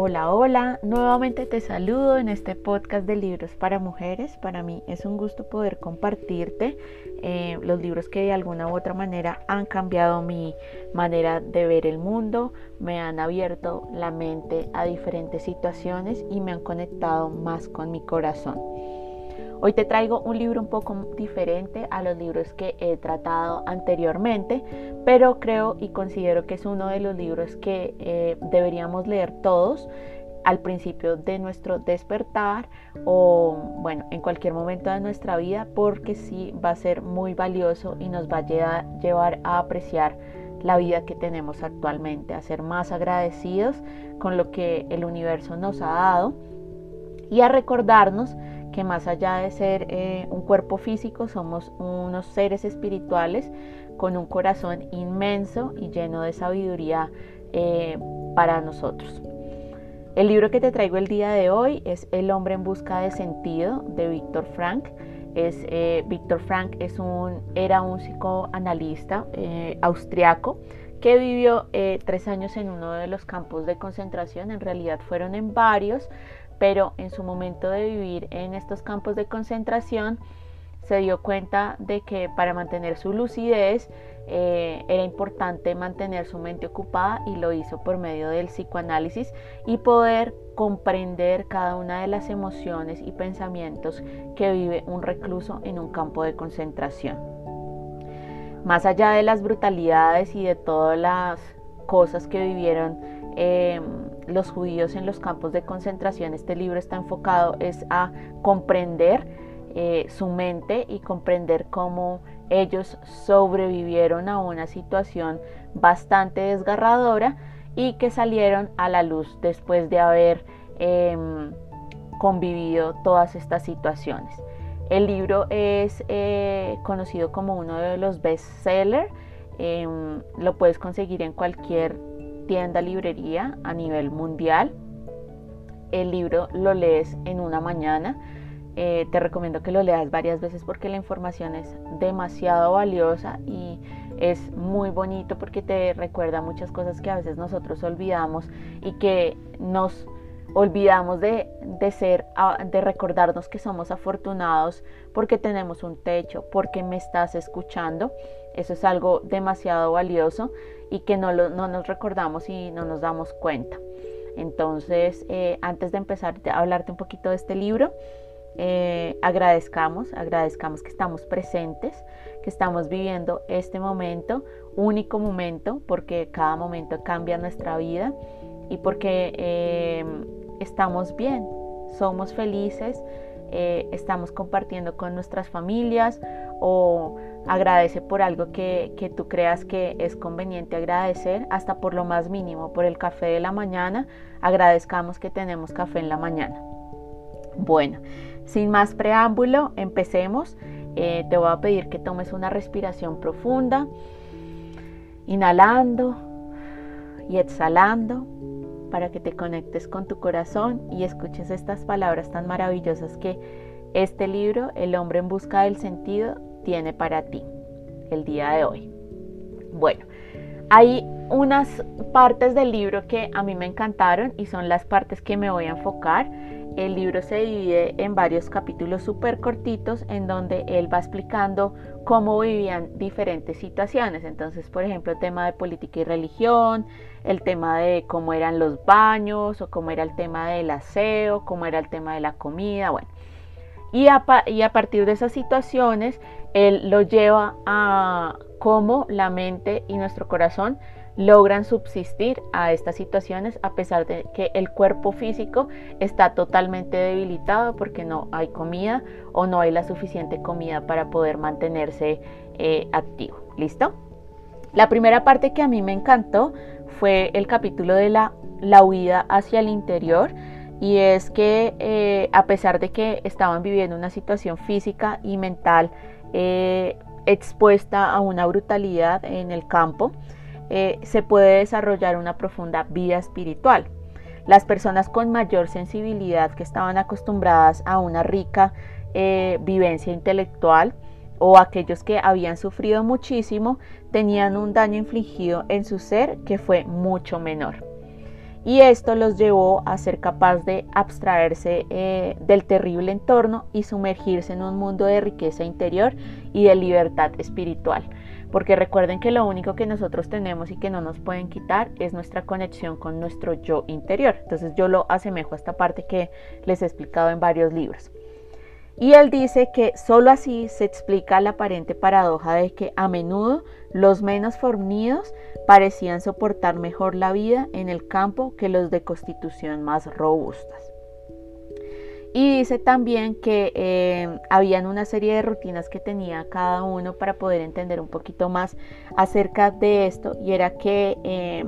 Hola, hola, nuevamente te saludo en este podcast de libros para mujeres. Para mí es un gusto poder compartirte eh, los libros que de alguna u otra manera han cambiado mi manera de ver el mundo, me han abierto la mente a diferentes situaciones y me han conectado más con mi corazón. Hoy te traigo un libro un poco diferente a los libros que he tratado anteriormente, pero creo y considero que es uno de los libros que eh, deberíamos leer todos al principio de nuestro despertar o bueno, en cualquier momento de nuestra vida porque sí va a ser muy valioso y nos va a llevar a apreciar la vida que tenemos actualmente, a ser más agradecidos con lo que el universo nos ha dado y a recordarnos más allá de ser eh, un cuerpo físico, somos unos seres espirituales con un corazón inmenso y lleno de sabiduría eh, para nosotros. El libro que te traigo el día de hoy es El hombre en busca de sentido de Víctor Frank. Eh, Víctor Frank es un, era un psicoanalista austriaco que vivió tres años en uno de los campos de concentración, en realidad fueron en varios, pero en su momento de vivir en estos campos de concentración se dio cuenta de que para mantener su lucidez eh, era importante mantener su mente ocupada y lo hizo por medio del psicoanálisis y poder comprender cada una de las emociones y pensamientos que vive un recluso en un campo de concentración. Más allá de las brutalidades y de todas las cosas que vivieron Em, los judíos en los campos de concentración, este libro está enfocado es a comprender eh, su mente y comprender cómo ellos sobrevivieron a una situación bastante desgarradora y que salieron a la luz después de haber em, convivido todas estas situaciones. El libro es eh, conocido como uno de los bestsellers. Em, lo puedes conseguir en cualquier tienda, librería a nivel mundial. El libro lo lees en una mañana. Eh, te recomiendo que lo leas varias veces porque la información es demasiado valiosa y es muy bonito porque te recuerda muchas cosas que a veces nosotros olvidamos y que nos olvidamos de, de, ser, de recordarnos que somos afortunados porque tenemos un techo, porque me estás escuchando. Eso es algo demasiado valioso y que no, no nos recordamos y no nos damos cuenta. Entonces, eh, antes de empezar a hablarte un poquito de este libro, eh, agradezcamos, agradezcamos que estamos presentes, que estamos viviendo este momento, único momento, porque cada momento cambia nuestra vida y porque eh, estamos bien, somos felices, estamos compartiendo con nuestras familias o Agradece por algo que, tú creas que es conveniente agradecer, hasta por lo más mínimo, por el café de la mañana. Agradezcamos que tenemos café en la mañana. Bueno, sin más preámbulo, empecemos. Eh, te voy a pedir que tomes una respiración profunda, inhalando y exhalando para que te conectes con tu corazón y escuches estas palabras tan maravillosas que este libro, El hombre en busca del sentido, tiene para ti el día de hoy. Bueno, hay unas partes del libro que a mí me encantaron y son las partes que me voy a enfocar. El libro se divide en varios capítulos súper cortitos en donde él va explicando cómo vivían diferentes situaciones. Entonces, por ejemplo, el tema de política y religión, el tema de cómo eran los baños o cómo era el tema del aseo, cómo era el tema de la comida, bueno. Y a, y a partir de esas situaciones, él lo lleva a cómo la mente y nuestro corazón logran subsistir a estas situaciones a pesar de que el cuerpo físico está totalmente debilitado porque no hay comida o no hay la suficiente comida para poder mantenerse eh, activo. ¿Listo? La primera parte que a mí me encantó fue el capítulo de la, la huida hacia el interior y es que eh, a pesar de que estaban viviendo una situación física y mental eh, expuesta a una brutalidad en el campo, eh, se puede desarrollar una profunda vida espiritual. Las personas con mayor sensibilidad que estaban acostumbradas a una rica vivencia intelectual o aquellos que habían sufrido muchísimo tenían un daño infligido en su ser que fue mucho menor. y esto los llevó a ser capaz de abstraerse eh, del terrible entorno y sumergirse en un mundo de riqueza interior y de libertad espiritual. Porque recuerden que lo único que nosotros tenemos y que no nos pueden quitar es nuestra conexión con nuestro yo interior. Entonces yo lo asemejo a esta parte que les he explicado en varios libros. Y él dice que sólo así se explica la aparente paradoja de que a menudo los menos fornidos parecían soportar mejor la vida en el campo que los de constitución más robustas. Y dice también que eh, habían una serie de rutinas que tenía cada uno para poder entender un poquito más acerca de esto y era que eh,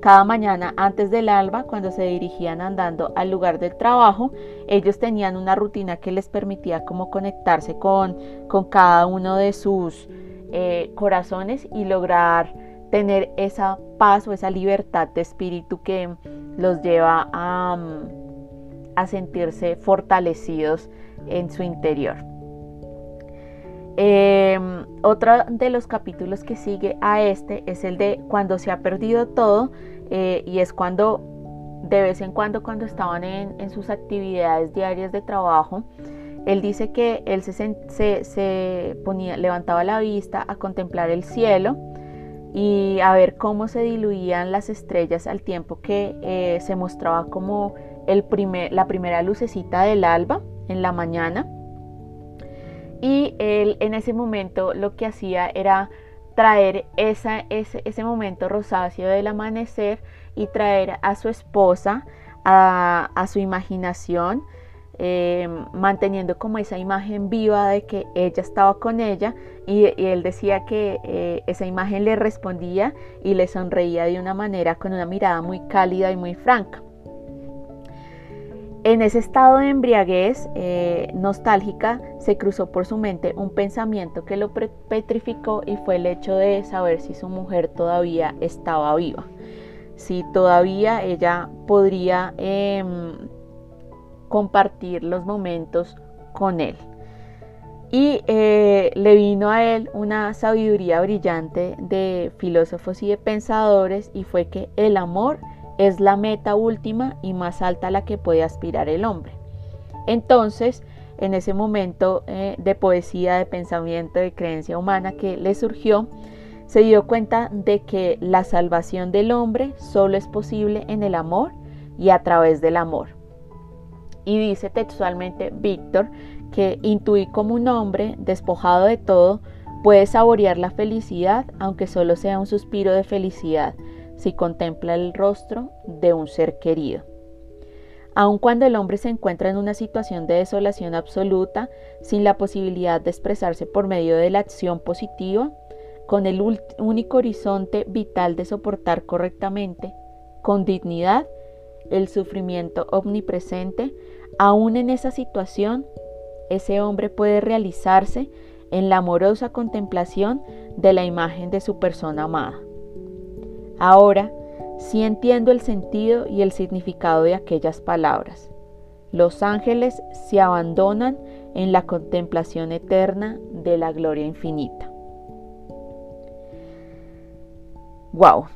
cada mañana antes del alba, cuando se dirigían andando al lugar del trabajo, ellos tenían una rutina que les permitía como conectarse con, con cada uno de sus eh, corazones y lograr tener esa paz o esa libertad de espíritu que los lleva a, a sentirse fortalecidos en su interior. Em, otro de los capítulos que sigue a este es el de cuando se ha perdido todo eh, y es cuando de vez en cuando cuando estaban en, sus actividades diarias de trabajo, él dice que él se, ponía, levantaba la vista a contemplar el cielo y a ver cómo se diluían las estrellas al tiempo que eh, se mostraba como la primera lucecita del alba en la mañana y él en ese momento lo que hacía era traer ese, ese, momento rosáceo del amanecer y traer a su esposa a, su imaginación, eh, manteniendo como esa imagen viva de que ella estaba con ella y, él decía que eh, esa imagen le respondía y le sonreía de una manera con una mirada muy cálida y muy franca. En ese estado de embriaguez eh, nostálgica se cruzó por su mente un pensamiento que lo petrificó y fue el hecho de saber si su mujer todavía estaba viva, si todavía ella podría em, compartir los momentos con él. Y eh, le vino a él una sabiduría brillante de filósofos y de pensadores y fue que el amor es la meta última y más alta a la que puede aspirar el hombre. Entonces, en ese momento eh, de poesía, de pensamiento, de creencia humana que le surgió, se dio cuenta de que la salvación del hombre solo es posible en el amor y a través del amor. Y dice textualmente Víctor que intuí como un hombre despojado de todo puede saborear la felicidad aunque solo sea un suspiro de felicidad si contempla el rostro de un ser querido. Aun cuando el hombre se encuentra en una situación de desolación absoluta, sin la posibilidad de expresarse por medio de la acción positiva, con el único horizonte vital de soportar correctamente, con dignidad, el sufrimiento omnipresente, aún en esa situación, ese hombre puede realizarse en la amorosa contemplación de la imagen de su persona amada. Ahora sí entiendo el sentido y el significado de aquellas palabras. Los ángeles se abandonan en la contemplación eterna de la gloria infinita. Wow.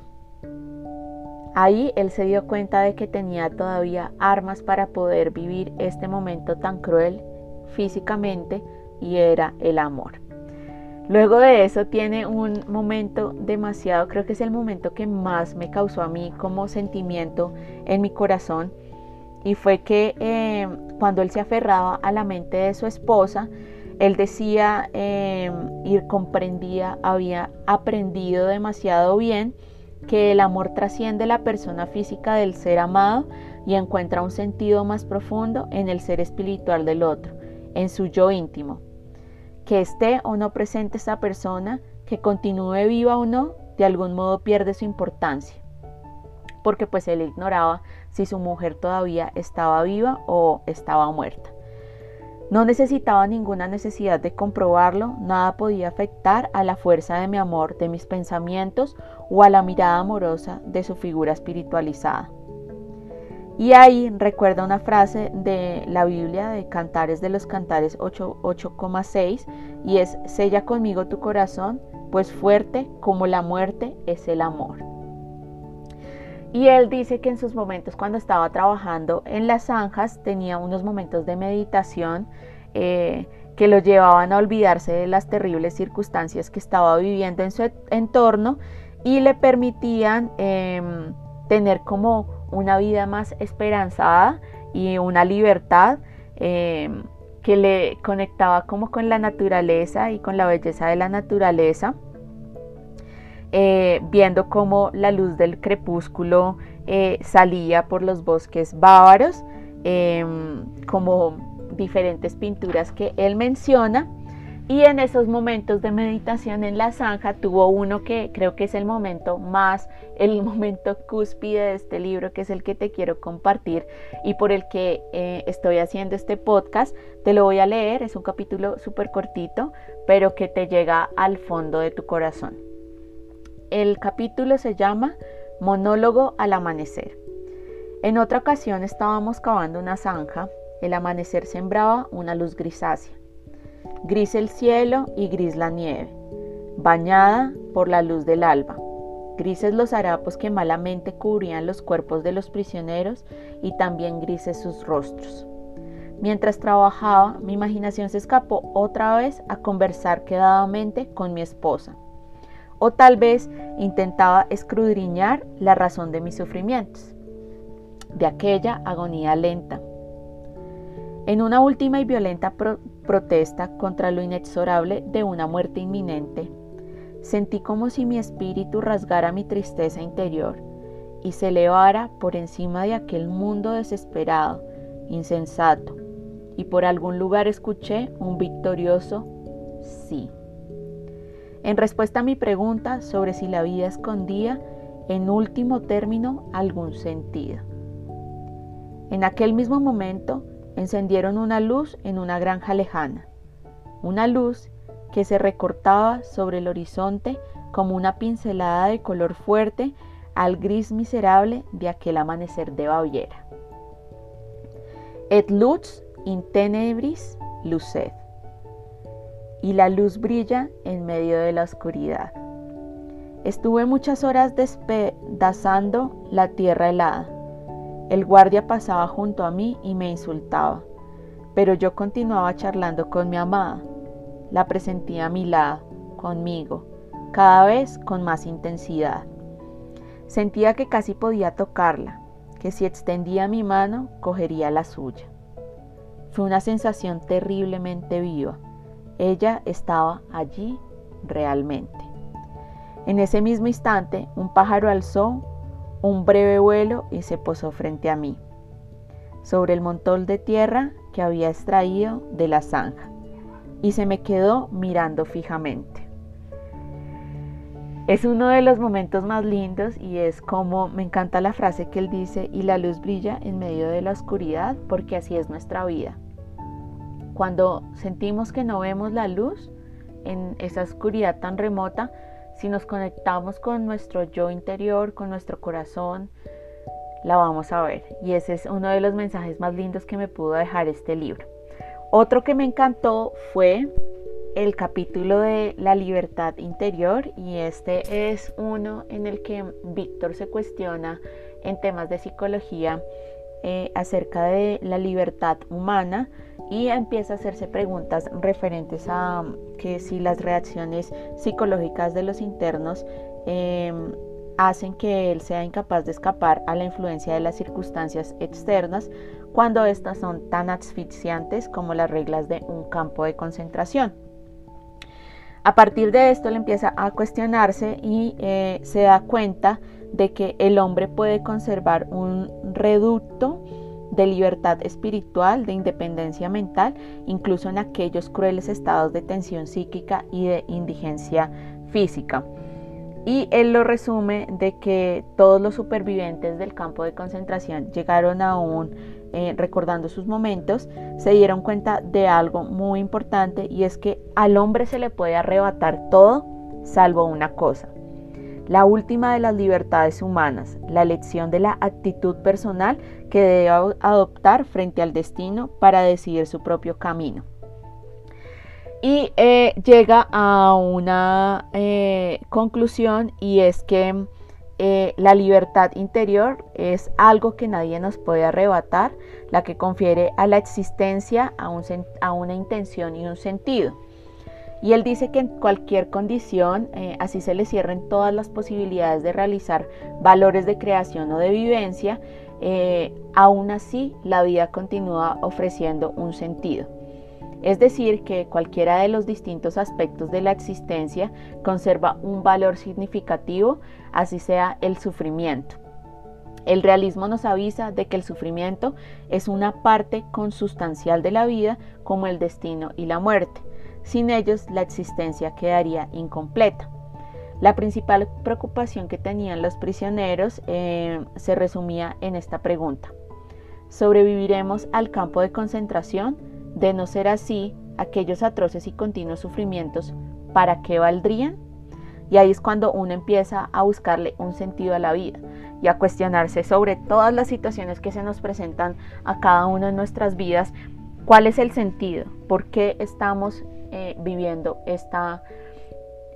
Ahí él se dio cuenta de que tenía todavía armas para poder vivir este momento tan cruel físicamente y era el amor. Luego de eso tiene un momento demasiado, creo que es el momento que más me causó a mí como sentimiento en mi corazón y fue que eh, cuando él se aferraba a la mente de su esposa, él decía eh, y comprendía, había aprendido demasiado bien que el amor trasciende la persona física del ser amado y encuentra un sentido más profundo en el ser espiritual del otro, en su yo íntimo que esté o no presente esa persona, que continúe viva o no, de algún modo pierde su importancia. Porque pues él ignoraba si su mujer todavía estaba viva o estaba muerta. No necesitaba ninguna necesidad de comprobarlo, nada podía afectar a la fuerza de mi amor, de mis pensamientos o a la mirada amorosa de su figura espiritualizada. Y ahí recuerda una frase de la Biblia de Cantares de los Cantares 8,6 y es, sella conmigo tu corazón, pues fuerte como la muerte es el amor. Y él dice que en sus momentos cuando estaba trabajando en las zanjas tenía unos momentos de meditación eh, que lo llevaban a olvidarse de las terribles circunstancias que estaba viviendo en su entorno y le permitían em, tener como una vida más esperanzada y una libertad em, que le conectaba como con la naturaleza y con la belleza de la naturaleza. Eh, viendo cómo la luz del crepúsculo eh, salía por los bosques bávaros, como diferentes pinturas que él menciona. Y en esos momentos de meditación en la zanja tuvo uno que creo que es el momento más, el momento cúspide de este libro, que es el que te quiero compartir y por el que eh, estoy haciendo este podcast. Te lo voy a leer, es un capítulo súper cortito, pero que te llega al fondo de tu corazón. El capítulo se llama Monólogo al amanecer. En otra ocasión estábamos cavando una zanja, el amanecer sembraba una luz grisácea. Gris el cielo y gris la nieve, bañada por la luz del alba. Grises los harapos que malamente cubrían los cuerpos de los prisioneros y también grises sus rostros. Mientras trabajaba, mi imaginación se escapó otra vez a conversar quedadamente con mi esposa o tal vez intentaba escudriñar la razón de mis sufrimientos, de aquella agonía lenta. En una última y violenta protesta contra lo inexorable de una muerte inminente, sentí como si mi espíritu rasgara mi tristeza interior y se elevara por encima de aquel mundo desesperado, insensato, y por algún lugar escuché un victorioso sí en respuesta a mi pregunta sobre si la vida escondía, en último término, algún sentido. En aquel mismo momento encendieron una luz en una granja lejana, una luz que se recortaba sobre el horizonte como una pincelada de color fuerte al gris miserable de aquel amanecer de Baviera. Et luz in tenebris lucet y la luz brilla en medio de la oscuridad. Estuve muchas horas despedazando la tierra helada. El guardia pasaba junto a mí y me insultaba, pero yo continuaba charlando con mi amada. La presentía a mi lado, conmigo, cada vez con más intensidad. Sentía que casi podía tocarla, que si extendía mi mano, cogería la suya. Fue una sensación terriblemente viva ella estaba allí realmente. En ese mismo instante, un pájaro alzó un breve vuelo y se posó frente a mí, sobre el montón de tierra que había extraído de la zanja, y se me quedó mirando fijamente. Es uno de los momentos más lindos y es como me encanta la frase que él dice, y la luz brilla en medio de la oscuridad, porque así es nuestra vida. Cuando sentimos que no vemos la luz en esa oscuridad tan remota, si nos conectamos con nuestro yo interior, con nuestro corazón, la vamos a ver. Y ese es uno de los mensajes más lindos que me pudo dejar este libro. Otro que me encantó fue el capítulo de la libertad interior y este es uno en el que Víctor se cuestiona en temas de psicología eh, acerca de la libertad humana y empieza a hacerse preguntas referentes a que si las reacciones psicológicas de los internos em, hacen que él sea incapaz de escapar a la influencia de las circunstancias externas cuando estas son tan asfixiantes como las reglas de un campo de concentración. A partir de esto él empieza a cuestionarse y eh, se da cuenta de que el hombre puede conservar un reducto de libertad espiritual, de independencia mental, incluso en aquellos crueles estados de tensión psíquica y de indigencia física. Y él lo resume de que todos los supervivientes del campo de concentración llegaron aún eh, recordando sus momentos, se dieron cuenta de algo muy importante y es que al hombre se le puede arrebatar todo salvo una cosa, la última de las libertades humanas, la elección de la actitud personal que debe adoptar frente al destino para decidir su propio camino. Y eh, llega a una eh, conclusión y es que eh, la libertad interior es algo que nadie nos puede arrebatar, la que confiere a la existencia a, a una intención y un sentido. Y él dice que en cualquier condición, eh, así se le cierren todas las posibilidades de realizar valores de creación o de vivencia, eh, aún así la vida continúa ofreciendo un sentido. Es decir, que cualquiera de los distintos aspectos de la existencia conserva un valor significativo, así sea el sufrimiento. El realismo nos avisa de que el sufrimiento es una parte consustancial de la vida como el destino y la muerte. Sin ellos la existencia quedaría incompleta. La principal preocupación que tenían los prisioneros eh, se resumía en esta pregunta. ¿Sobreviviremos al campo de concentración? De no ser así, aquellos atroces y continuos sufrimientos, ¿para qué valdrían? Y ahí es cuando uno empieza a buscarle un sentido a la vida y a cuestionarse sobre todas las situaciones que se nos presentan a cada uno de nuestras vidas. ¿Cuál es el sentido? ¿Por qué estamos eh, viviendo esta,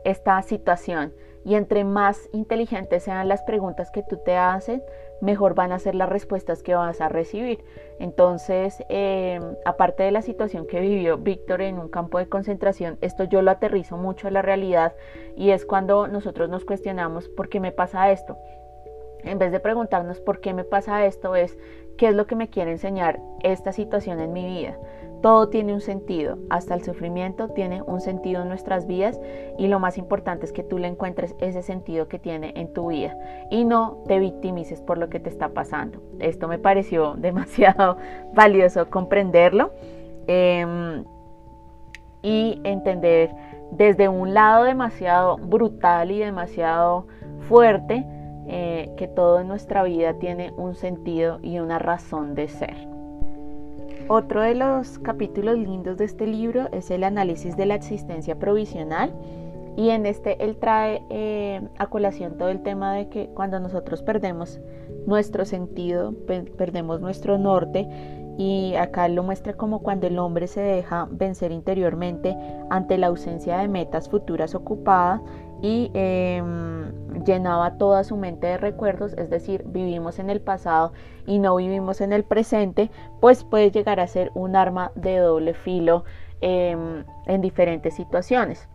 esta situación? Y entre más inteligentes sean las preguntas que tú te haces, mejor van a ser las respuestas que vas a recibir. Entonces, em, aparte de la situación que vivió Víctor en un campo de concentración, esto yo lo aterrizo mucho a la realidad y es cuando nosotros nos cuestionamos por qué me pasa esto. En vez de preguntarnos por qué me pasa esto, es qué es lo que me quiere enseñar esta situación en mi vida. Todo tiene un sentido, hasta el sufrimiento tiene un sentido en nuestras vidas y lo más importante es que tú le encuentres ese sentido que tiene en tu vida y no te victimices por lo que te está pasando. Esto me pareció demasiado valioso comprenderlo em, y entender desde un lado demasiado brutal y demasiado fuerte eh, que todo en nuestra vida tiene un sentido y una razón de ser. Otro de los capítulos lindos de este libro es el análisis de la existencia provisional y en este él trae eh, a colación todo el tema de que cuando nosotros perdemos nuestro sentido, perdemos nuestro norte y acá lo muestra como cuando el hombre se deja vencer interiormente ante la ausencia de metas futuras ocupadas y em, llenaba toda su mente de recuerdos, es decir, vivimos en el pasado y no vivimos en el presente, pues puede llegar a ser un arma de doble filo em, en diferentes situaciones.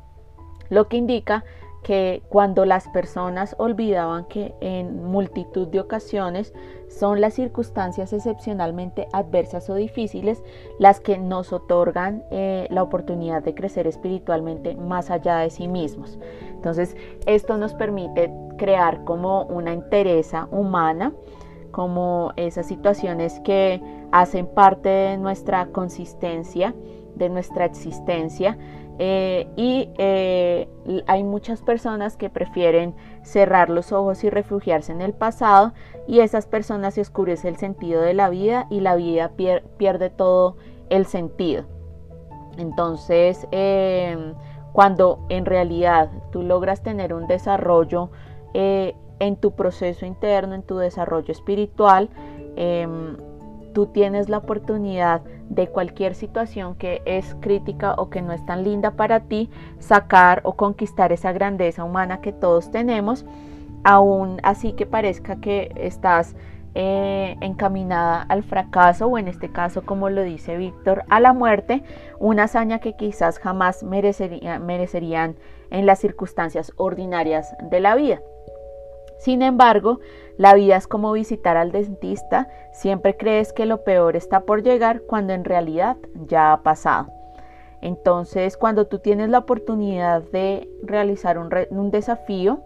Lo que indica que cuando las personas olvidaban que en multitud de ocasiones son las circunstancias excepcionalmente adversas o difíciles las que nos otorgan eh, la oportunidad de crecer espiritualmente más allá de sí mismos. Entonces, esto nos permite crear como una entereza humana, como esas situaciones que hacen parte de nuestra consistencia, de nuestra existencia eh, y eh, hay muchas personas que prefieren cerrar los ojos y refugiarse en el pasado y esas personas se oscurece el sentido de la vida y la vida pierde todo el sentido. Entonces, em, cuando en realidad tú logras tener un desarrollo eh, en tu proceso interno, en tu desarrollo espiritual, em, tú tienes la oportunidad de cualquier situación que es crítica o que no es tan linda para ti, sacar o conquistar esa grandeza humana que todos tenemos, aún así que parezca que estás eh, encaminada al fracaso o en este caso, como lo dice Víctor, a la muerte, una hazaña que quizás jamás merecerían en las circunstancias ordinarias de la vida. Sin embargo, la vida es como visitar al dentista, siempre crees que lo peor está por llegar cuando en realidad ya ha pasado. Entonces, cuando tú tienes la oportunidad de realizar un, desafío,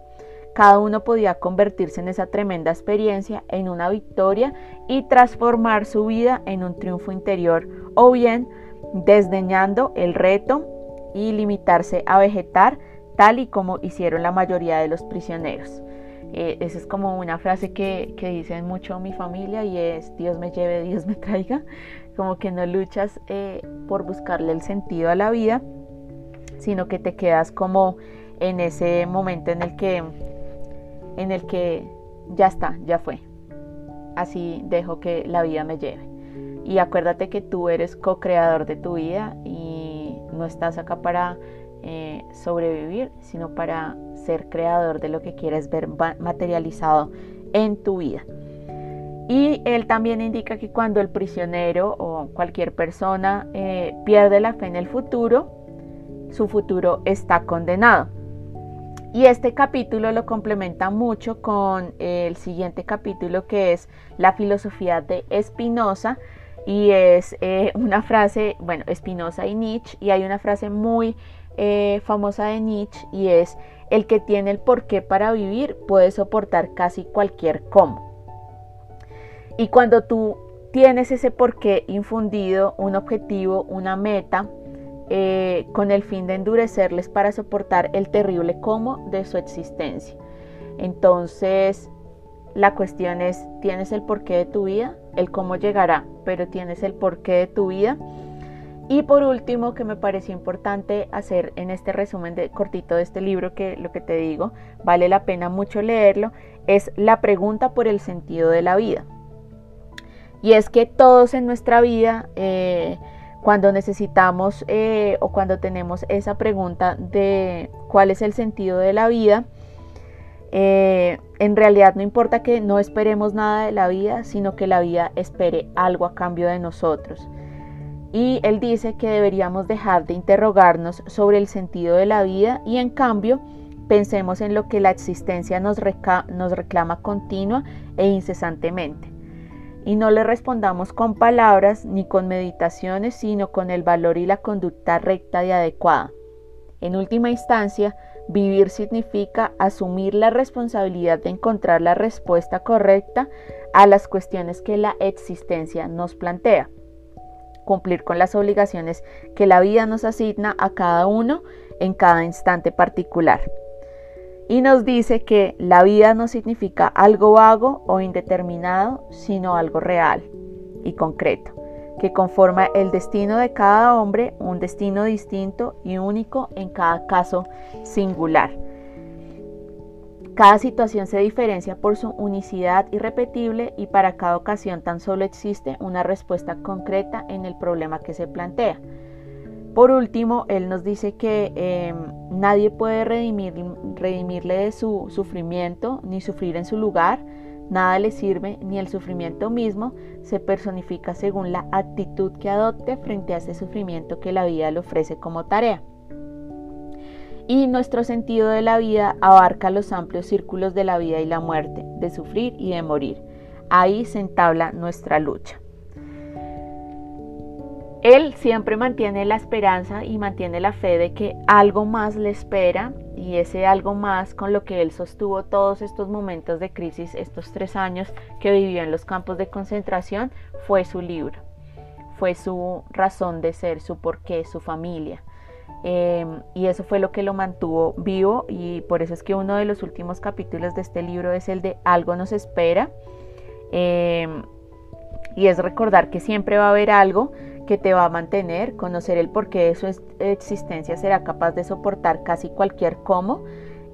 cada uno podía convertirse en esa tremenda experiencia en una victoria y transformar su vida en un triunfo interior o bien desdeñando el reto y limitarse a vegetar tal y como hicieron la mayoría de los prisioneros. Eh, esa es como una frase que, que, dicen mucho mi familia y es Dios me lleve, Dios me traiga. Como que no luchas eh, por buscarle el sentido a la vida, sino que te quedas como en ese momento en el que, en el que ya está, ya fue. Así dejo que la vida me lleve. Y acuérdate que tú eres co-creador de tu vida y no estás acá para eh, sobrevivir, sino para ser creador de lo que quieres ver materializado en tu vida. Y él también indica que cuando el prisionero o cualquier persona eh, pierde la fe en el futuro, su futuro está condenado. Y este capítulo lo complementa mucho con el siguiente capítulo que es la filosofía de Spinoza y es eh, una frase, bueno, Spinoza y Nietzsche, y hay una frase muy eh, famosa de Nietzsche y es el que tiene el porqué para vivir puede soportar casi cualquier cómo. Y cuando tú tienes ese porqué infundido, un objetivo, una meta, eh, con el fin de endurecerles para soportar el terrible cómo de su existencia. Entonces, la cuestión es, ¿tienes el porqué de tu vida? El cómo llegará, pero tienes el porqué de tu vida. Y por último, que me pareció importante hacer en este resumen cortito de este libro, que lo que te digo, vale la pena mucho leerlo, es la pregunta por el sentido de la vida. Y es que todos en nuestra vida eh, cuando necesitamos eh, o cuando tenemos esa pregunta de cuál es el sentido de la vida, eh, en realidad no importa que no esperemos nada de la vida, sino que la vida espere algo a cambio de nosotros. Y él dice que deberíamos dejar de interrogarnos sobre el sentido de la vida y en cambio pensemos en lo que la existencia nos, nos reclama continua e incesantemente y no le respondamos con palabras ni con meditaciones, sino con el valor y la conducta recta y adecuada. En última instancia, vivir significa asumir la responsabilidad de encontrar la respuesta correcta a las cuestiones que la existencia nos plantea, cumplir con las obligaciones que la vida nos asigna a cada uno en cada instante particular y nos dice que la vida no significa algo vago o indeterminado, sino algo real y concreto, que conforma el destino de cada hombre, un destino distinto y único en cada caso singular. Cada situación se diferencia por su unicidad irrepetible y para cada ocasión tan solo existe una respuesta concreta en el problema que se plantea. Por último, él nos dice que em, nadie puede redimirle de su sufrimiento ni sufrir en su lugar. Nada le sirve, ni el sufrimiento mismo se personifica según la actitud que adopte frente a ese sufrimiento que la vida le ofrece como tarea. Y nuestro sentido de la vida abarca los amplios círculos de la vida y la muerte, de sufrir y de morir. Ahí se entabla nuestra lucha. Él siempre mantiene la esperanza y mantiene la fe de que algo más le espera y ese algo más con lo que él sostuvo todos estos momentos de crisis, estos tres años que vivió en los campos de concentración, fue su libro, fue su razón de ser, su porqué, su familia. Em, y eso fue lo que lo mantuvo vivo y por eso es que uno de los últimos capítulos de este libro es el de Algo nos espera. Em, y es recordar que siempre va a haber algo que te va a mantener, conocer el porqué de su existencia será capaz de soportar casi cualquier cómo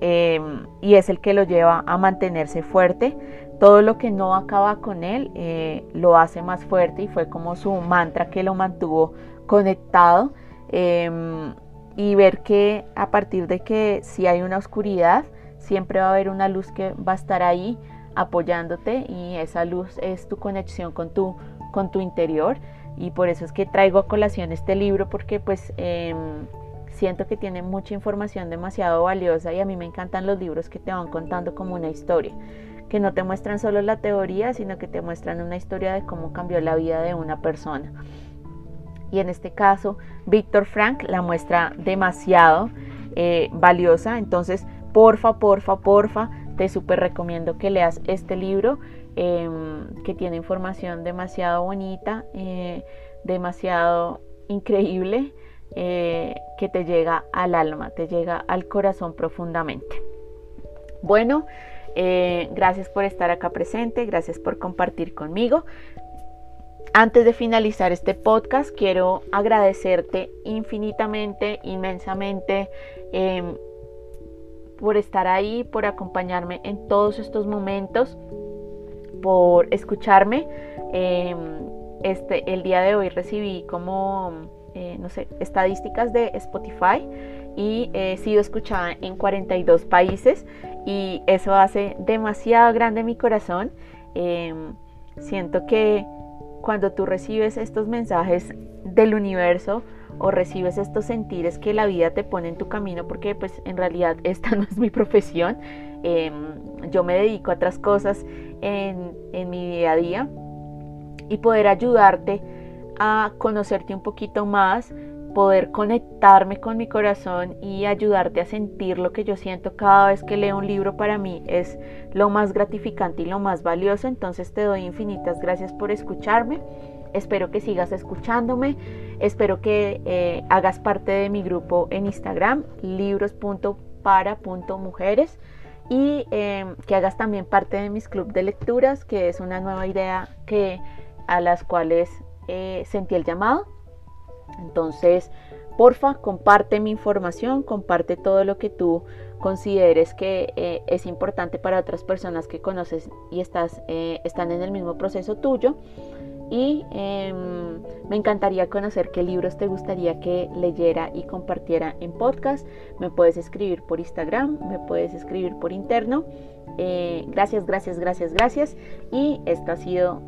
em, y es el que lo lleva a mantenerse fuerte. Todo lo que no acaba con él eh, lo hace más fuerte y fue como su mantra que lo mantuvo conectado em, y ver que a partir de que si hay una oscuridad, siempre va a haber una luz que va a estar ahí apoyándote y esa luz es tu conexión con tu, con tu interior y por eso es que traigo a colación este libro porque pues em, siento que tiene mucha información demasiado valiosa y a mí me encantan los libros que te van contando como una historia, que no te muestran solo la teoría, sino que te muestran una historia de cómo cambió la vida de una persona. Y en este caso, Víctor Frank la muestra demasiado eh, valiosa, entonces porfa, porfa, porfa, te súper recomiendo que leas este libro. Em, que tiene información demasiado bonita, eh, demasiado increíble, eh, que te llega al alma, te llega al corazón profundamente. Bueno, eh, gracias por estar acá presente, gracias por compartir conmigo. Antes de finalizar este podcast, quiero agradecerte infinitamente, inmensamente em, por estar ahí, por acompañarme en todos estos momentos por escucharme. Em, este, el día de hoy recibí como, eh, no sé, estadísticas de Spotify y he sido escuchada en 42 países y eso hace demasiado grande mi corazón. Em, siento que cuando tú recibes estos mensajes del universo o recibes estos sentires que la vida te pone en tu camino, porque pues en realidad esta no es mi profesión, em, yo me dedico a otras cosas en, mi día a día y poder ayudarte a conocerte un poquito más, poder conectarme con mi corazón y ayudarte a sentir lo que yo siento cada vez que leo un libro para mí es lo más gratificante y lo más valioso. Entonces te doy infinitas gracias por escucharme. Espero que sigas escuchándome. Espero que eh, hagas parte de mi grupo en Instagram, libros.para.mujeres. Y em, que hagas también parte de mis club de lecturas, que es una nueva idea que, a las cuales eh, sentí el llamado. Entonces, porfa, comparte mi información, comparte todo lo que tú consideres que eh, es importante para otras personas que conoces y estás, eh, están en el mismo proceso tuyo. Y em, me encantaría conocer qué libros te gustaría que leyera y compartiera en podcast. Me puedes escribir por Instagram, me puedes escribir por interno. Eh, gracias, gracias, gracias, gracias. Y esto ha sido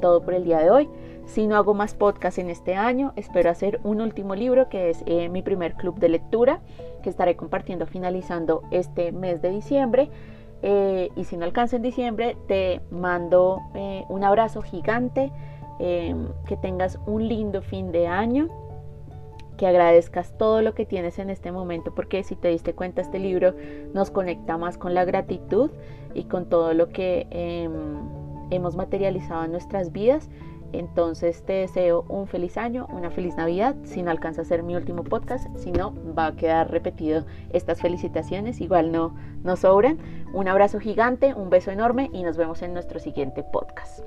todo por el día de hoy. Si no hago más podcast en este año, espero hacer un último libro que es eh, mi primer club de lectura que estaré compartiendo finalizando este mes de diciembre. Eh, y si no alcanza en diciembre, te mando eh, un abrazo gigante, que tengas un lindo fin de año, que agradezcas todo lo que tienes en este momento, porque si te diste cuenta, este libro nos conecta más con la gratitud y con todo lo que em, hemos materializado en nuestras vidas. Entonces te deseo un feliz año, una feliz Navidad. Si no alcanza a ser mi último podcast, si no, va a quedar repetido estas felicitaciones. Igual no, no sobran. Un abrazo gigante, un beso enorme y nos vemos en nuestro siguiente podcast.